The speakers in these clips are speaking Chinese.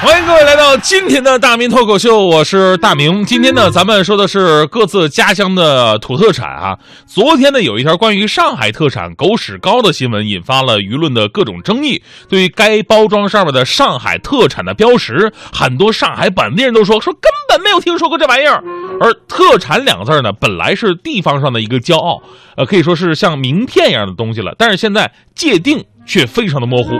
欢迎各位来到今天的大明脱口秀，我是大明。今天呢，咱们说的是各自家乡的土特产啊。昨天呢，有一条关于上海特产狗屎糕的新闻，引发了舆论的各种争议。对于该包装上面的上海特产的标识，很多上海本地人都说说根本没有听说过这玩意儿。而特产两个字呢，本来是地方上的一个骄傲，呃，可以说是像名片一样的东西了。但是现在界定却非常的模糊。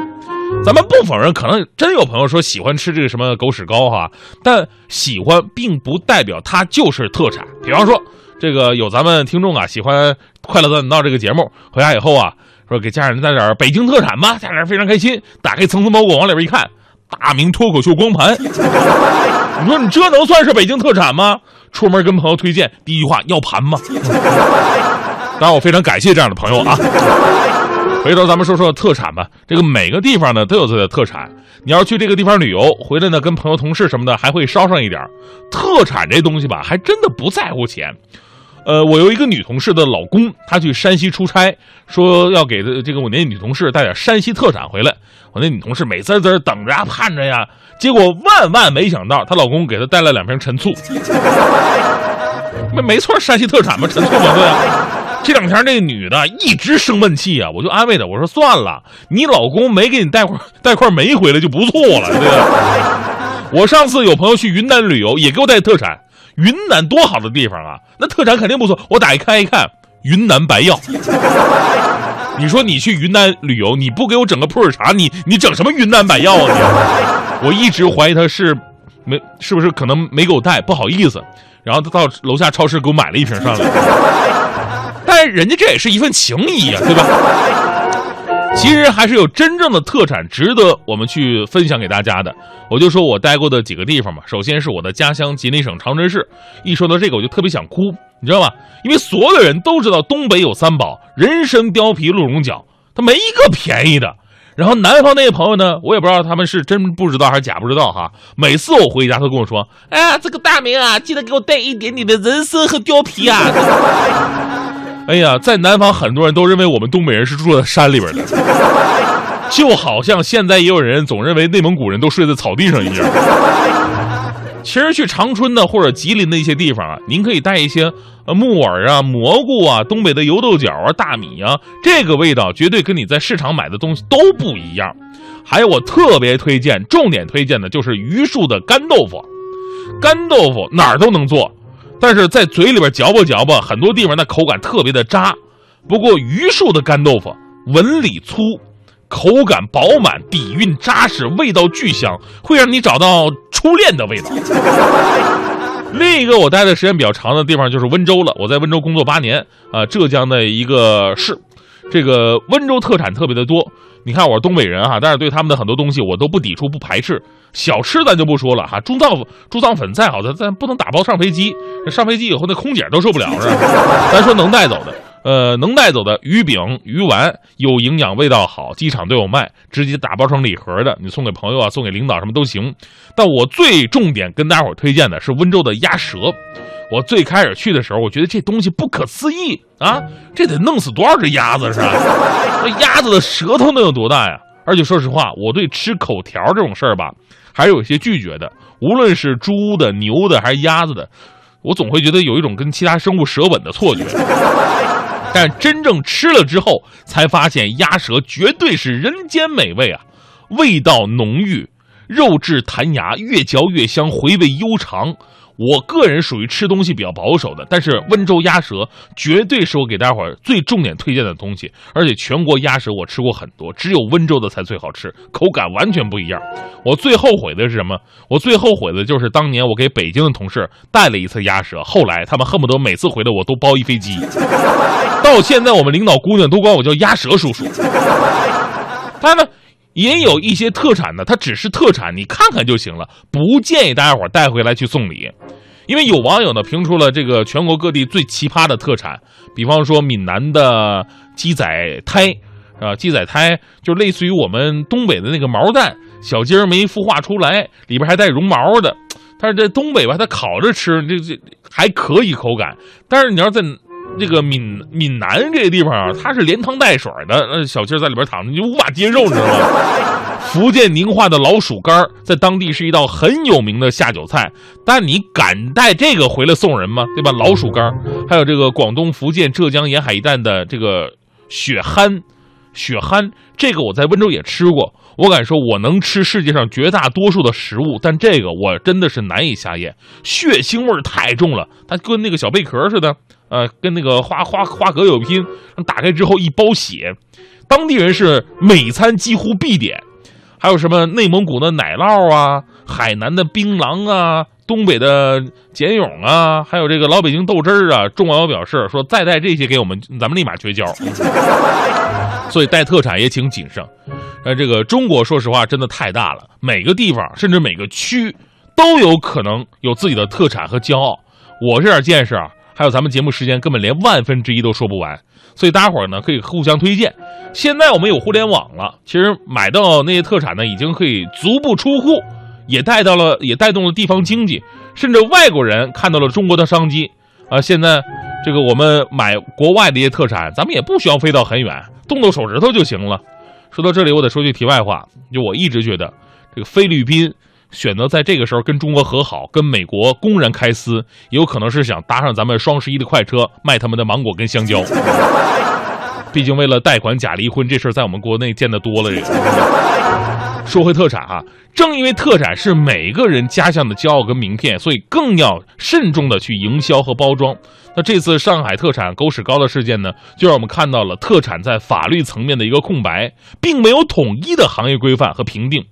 咱们不否认，可能真有朋友说喜欢吃这个什么狗屎糕哈，但喜欢并不代表它就是特产。比方说，这个有咱们听众啊喜欢《快乐大本道》这个节目，回家以后啊，说给家人带点北京特产吧，家人非常开心。打开层层包裹，往里边一看，大明脱口秀光盘。你说你这能算是北京特产吗？出门跟朋友推荐，第一句话要盘吗？当然，我非常感谢这样的朋友啊。回头咱们说说特产吧。这个每个地方呢都有自己的特产。你要去这个地方旅游，回来呢跟朋友、同事什么的还会捎上一点特产这东西吧，还真的不在乎钱。呃，我有一个女同事的老公，他去山西出差，说要给这个我那女同事带点山西特产回来。我那女同事美滋滋等着呀，盼着呀，结果万万没想到，她老公给她带了两瓶陈醋。没没错，山西特产嘛，陈醋嘛，对啊。这两天那女的一直生闷气啊，我就安慰她，我说算了，你老公没给你带块带块煤回来就不错了，对吧？我上次有朋友去云南旅游，也给我带特产，云南多好的地方啊，那特产肯定不错。我打开一看，云南白药。你说你去云南旅游，你不给我整个普洱茶，你你整什么云南白药啊？你，我一直怀疑他是没是不是可能没给我带，不好意思。然后他到楼下超市给我买了一瓶上来。但人家这也是一份情谊啊，对吧？其实还是有真正的特产值得我们去分享给大家的。我就说我待过的几个地方嘛，首先是我的家乡吉林省长春市。一说到这个，我就特别想哭，你知道吗？因为所有人都知道东北有三宝：人参、貂皮、鹿茸角，它没一个便宜的。然后南方那些朋友呢，我也不知道他们是真不知道还是假不知道哈。每次我回家都跟我说：“哎呀，这个大明啊，记得给我带一点点的人参和貂皮啊。”哎呀，在南方很多人都认为我们东北人是住在山里边的，就好像现在也有人总认为内蒙古人都睡在草地上一样。其实去长春的或者吉林的一些地方啊，您可以带一些呃木耳啊、蘑菇啊、东北的油豆角啊、大米啊，这个味道绝对跟你在市场买的东西都不一样。还有我特别推荐、重点推荐的就是榆树的干豆腐，干豆腐哪儿都能做。但是在嘴里边嚼吧嚼吧，很多地方那口感特别的渣。不过榆树的干豆腐纹理粗，口感饱满，底蕴扎实，味道巨香，会让你找到初恋的味道。另一个我待的时间比较长的地方就是温州了，我在温州工作八年，啊，浙江的一个市。这个温州特产特别的多。你看我是东北人哈，但是对他们的很多东西我都不抵触不排斥。小吃咱就不说了哈，猪脏猪脏粉再好，咱咱不能打包上飞机。上飞机以后那空姐都受不了是吧？咱说能带走的，呃，能带走的鱼饼、鱼丸有营养、味道好，机场都有卖，直接打包成礼盒的，你送给朋友啊，送给领导什么都行。但我最重点跟大伙推荐的是温州的鸭舌。我最开始去的时候，我觉得这东西不可思议啊，这得弄死多少只鸭子是吧？那鸭子的舌头能有多大呀？而且说实话，我对吃口条这种事儿吧，还是有些拒绝的。无论是猪的、牛的还是鸭子的，我总会觉得有一种跟其他生物舌吻的错觉。但真正吃了之后，才发现鸭舌绝对是人间美味啊，味道浓郁，肉质弹牙，越嚼越香，回味悠长。我个人属于吃东西比较保守的，但是温州鸭舌绝对是我给大家伙儿最重点推荐的东西。而且全国鸭舌我吃过很多，只有温州的才最好吃，口感完全不一样。我最后悔的是什么？我最后悔的就是当年我给北京的同事带了一次鸭舌，后来他们恨不得每次回来我都包一飞机。到现在我们领导姑娘都管我叫鸭舌叔叔。他呢？也有一些特产呢，它只是特产，你看看就行了，不建议大家伙带回来去送礼，因为有网友呢评出了这个全国各地最奇葩的特产，比方说闽南的鸡仔胎，啊，鸡仔胎就类似于我们东北的那个毛蛋，小鸡儿没孵化出来，里边还带绒毛的，但是在东北吧，它烤着吃，这这还可以口感，但是你要在这个闽闽南这个地方啊，它是连汤带水的，那小鸡在里边躺着，你就无法接受，你知道吗？福建宁化的老鼠干在当地是一道很有名的下酒菜，但你敢带这个回来送人吗？对吧？老鼠干还有这个广东、福建、浙江沿海一带的这个血憨，血憨这个我在温州也吃过，我敢说我能吃世界上绝大多数的食物，但这个我真的是难以下咽，血腥味太重了，它跟那个小贝壳似的，呃，跟那个花花花蛤有拼，打开之后一包血，当地人是每餐几乎必点。还有什么内蒙古的奶酪啊，海南的槟榔啊，东北的茧蛹啊，还有这个老北京豆汁儿啊。众网友表示说，再带这些给我们，咱们立马绝交。所以带特产也请谨慎。呃，这个中国说实话真的太大了，每个地方甚至每个区都有可能有自己的特产和骄傲。我这点见识啊，还有咱们节目时间根本连万分之一都说不完。所以大家伙呢可以互相推荐。现在我们有互联网了，其实买到那些特产呢，已经可以足不出户，也带到了，也带动了地方经济，甚至外国人看到了中国的商机啊！现在这个我们买国外的一些特产，咱们也不需要飞到很远，动动手指头就行了。说到这里，我得说句题外话，就我一直觉得，这个菲律宾选择在这个时候跟中国和好，跟美国公然开撕，有可能是想搭上咱们双十一的快车，卖他们的芒果跟香蕉。毕竟为了贷款假离婚这事儿，在我们国内见得多了。说回特产哈，正因为特产是每个人家乡的骄傲跟名片，所以更要慎重的去营销和包装。那这次上海特产狗屎糕的事件呢，就让我们看到了特产在法律层面的一个空白，并没有统一的行业规范和评定，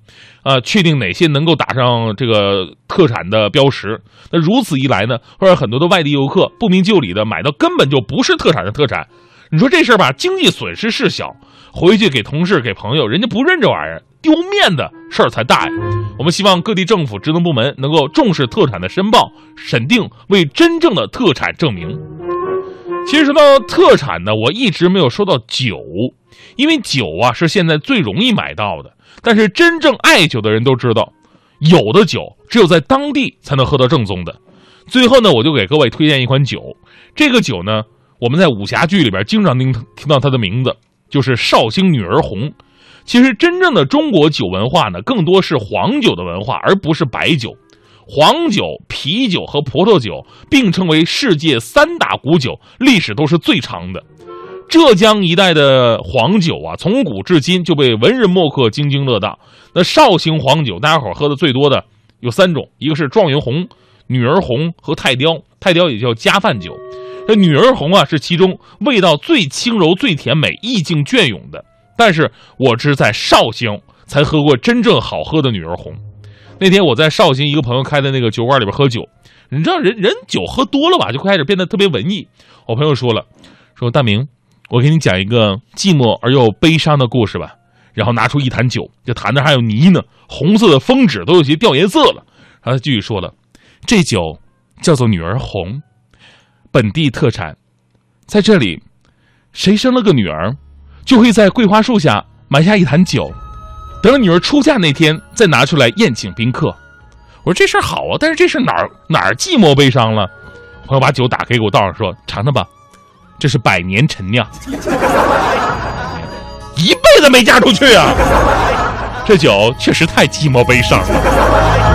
啊，确定哪些能够打上这个特产的标识。那如此一来呢，会让很多的外地游客不明就里的买到根本就不是特产的特产。你说这事儿吧，经济损失是小，回去给同事、给朋友，人家不认这玩意儿，丢面的事儿才大呀。我们希望各地政府职能部门能够重视特产的申报、审定，为真正的特产证明。其实说到特产呢，我一直没有说到酒，因为酒啊是现在最容易买到的。但是真正爱酒的人都知道，有的酒只有在当地才能喝到正宗的。最后呢，我就给各位推荐一款酒，这个酒呢。我们在武侠剧里边经常听听到它的名字，就是绍兴女儿红。其实真正的中国酒文化呢，更多是黄酒的文化，而不是白酒。黄酒、啤酒和葡萄酒并称为世界三大古酒，历史都是最长的。浙江一带的黄酒啊，从古至今就被文人墨客津津乐道。那绍兴黄酒，大家伙喝的最多的有三种，一个是状元红、女儿红和泰雕。泰雕也叫加饭酒。这女儿红啊，是其中味道最轻柔、最甜美、意境隽永的。但是我只在绍兴才喝过真正好喝的女儿红。那天我在绍兴一个朋友开的那个酒馆里边喝酒，你知道人人酒喝多了吧，就开始变得特别文艺。我朋友说了，说大明，我给你讲一个寂寞而又悲伤的故事吧。然后拿出一坛酒，这坛子还有泥呢，红色的封纸都有些掉颜色了。然后他继续说了，这酒叫做女儿红。本地特产，在这里，谁生了个女儿，就会在桂花树下埋下一坛酒，等女儿出嫁那天再拿出来宴请宾客。我说这事儿好啊，但是这事哪儿哪儿寂寞悲伤了？朋友把酒打开给我倒上，说尝尝吧，这是百年陈酿，一辈子没嫁出去啊！这酒确实太寂寞悲伤了。